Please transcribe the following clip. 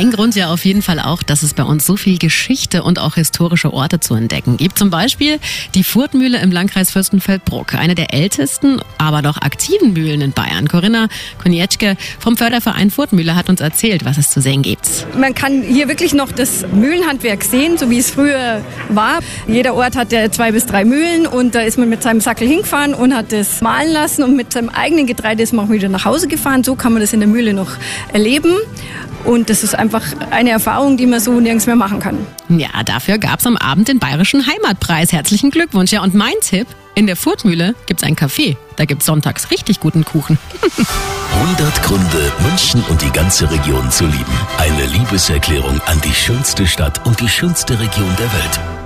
Ein Grund ja auf jeden Fall auch, dass es bei uns so viel Geschichte und auch historische Orte zu entdecken gibt. Zum Beispiel die Furtmühle im Landkreis Fürstenfeldbruck, eine der ältesten, aber doch aktiven Mühlen in Bayern. Corinna Konieczke vom Förderverein Furtmühle hat uns erzählt, was es zu sehen gibt. Man kann hier wirklich noch das Mühlenhandwerk sehen, so wie es früher war. Jeder Ort hat ja zwei bis drei Mühlen und da ist man mit seinem Sackel hingefahren und hat das mahlen lassen und mit seinem eigenen Getreide ist man auch wieder nach Hause gefahren. So kann man das in der Mühle noch erleben. Und das ist einfach eine Erfahrung, die man so nirgends mehr machen kann. Ja, dafür gab es am Abend den Bayerischen Heimatpreis. Herzlichen Glückwunsch. Ja, und mein Tipp, in der Furtmühle gibt es ein Café. Da gibt es sonntags richtig guten Kuchen. 100 Gründe, München und die ganze Region zu lieben. Eine Liebeserklärung an die schönste Stadt und die schönste Region der Welt.